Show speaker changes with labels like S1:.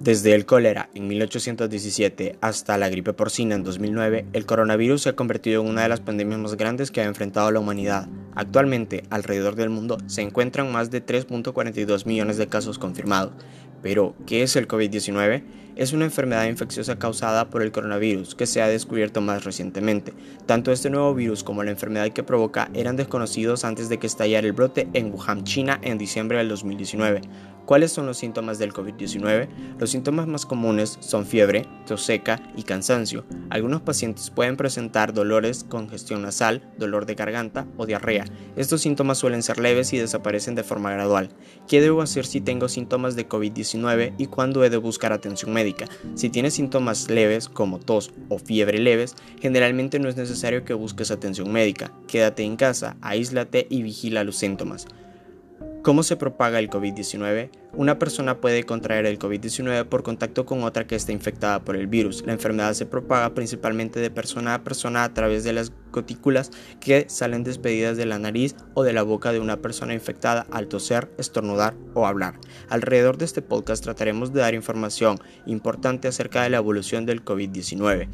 S1: Desde el cólera en 1817 hasta la gripe porcina en 2009, el coronavirus se ha convertido en una de las pandemias más grandes que ha enfrentado la humanidad. Actualmente, alrededor del mundo se encuentran más de 3.42 millones de casos confirmados. Pero, ¿qué es el COVID-19? Es una enfermedad infecciosa causada por el coronavirus que se ha descubierto más recientemente. Tanto este nuevo virus como la enfermedad que provoca eran desconocidos antes de que estallara el brote en Wuhan, China, en diciembre del 2019. ¿Cuáles son los síntomas del COVID-19? Los síntomas más comunes son fiebre, tos seca y cansancio. Algunos pacientes pueden presentar dolores, congestión nasal, dolor de garganta o diarrea. Estos síntomas suelen ser leves y desaparecen de forma gradual. ¿Qué debo hacer si tengo síntomas de COVID-19 y cuándo he de buscar atención médica? Si tienes síntomas leves como tos o fiebre leves, generalmente no es necesario que busques atención médica. Quédate en casa, aíslate y vigila los síntomas. ¿Cómo se propaga el COVID-19? Una persona puede contraer el COVID-19 por contacto con otra que está infectada por el virus. La enfermedad se propaga principalmente de persona a persona a través de las gotículas que salen despedidas de la nariz o de la boca de una persona infectada al toser, estornudar o hablar. Alrededor de este podcast trataremos de dar información importante acerca de la evolución del COVID-19.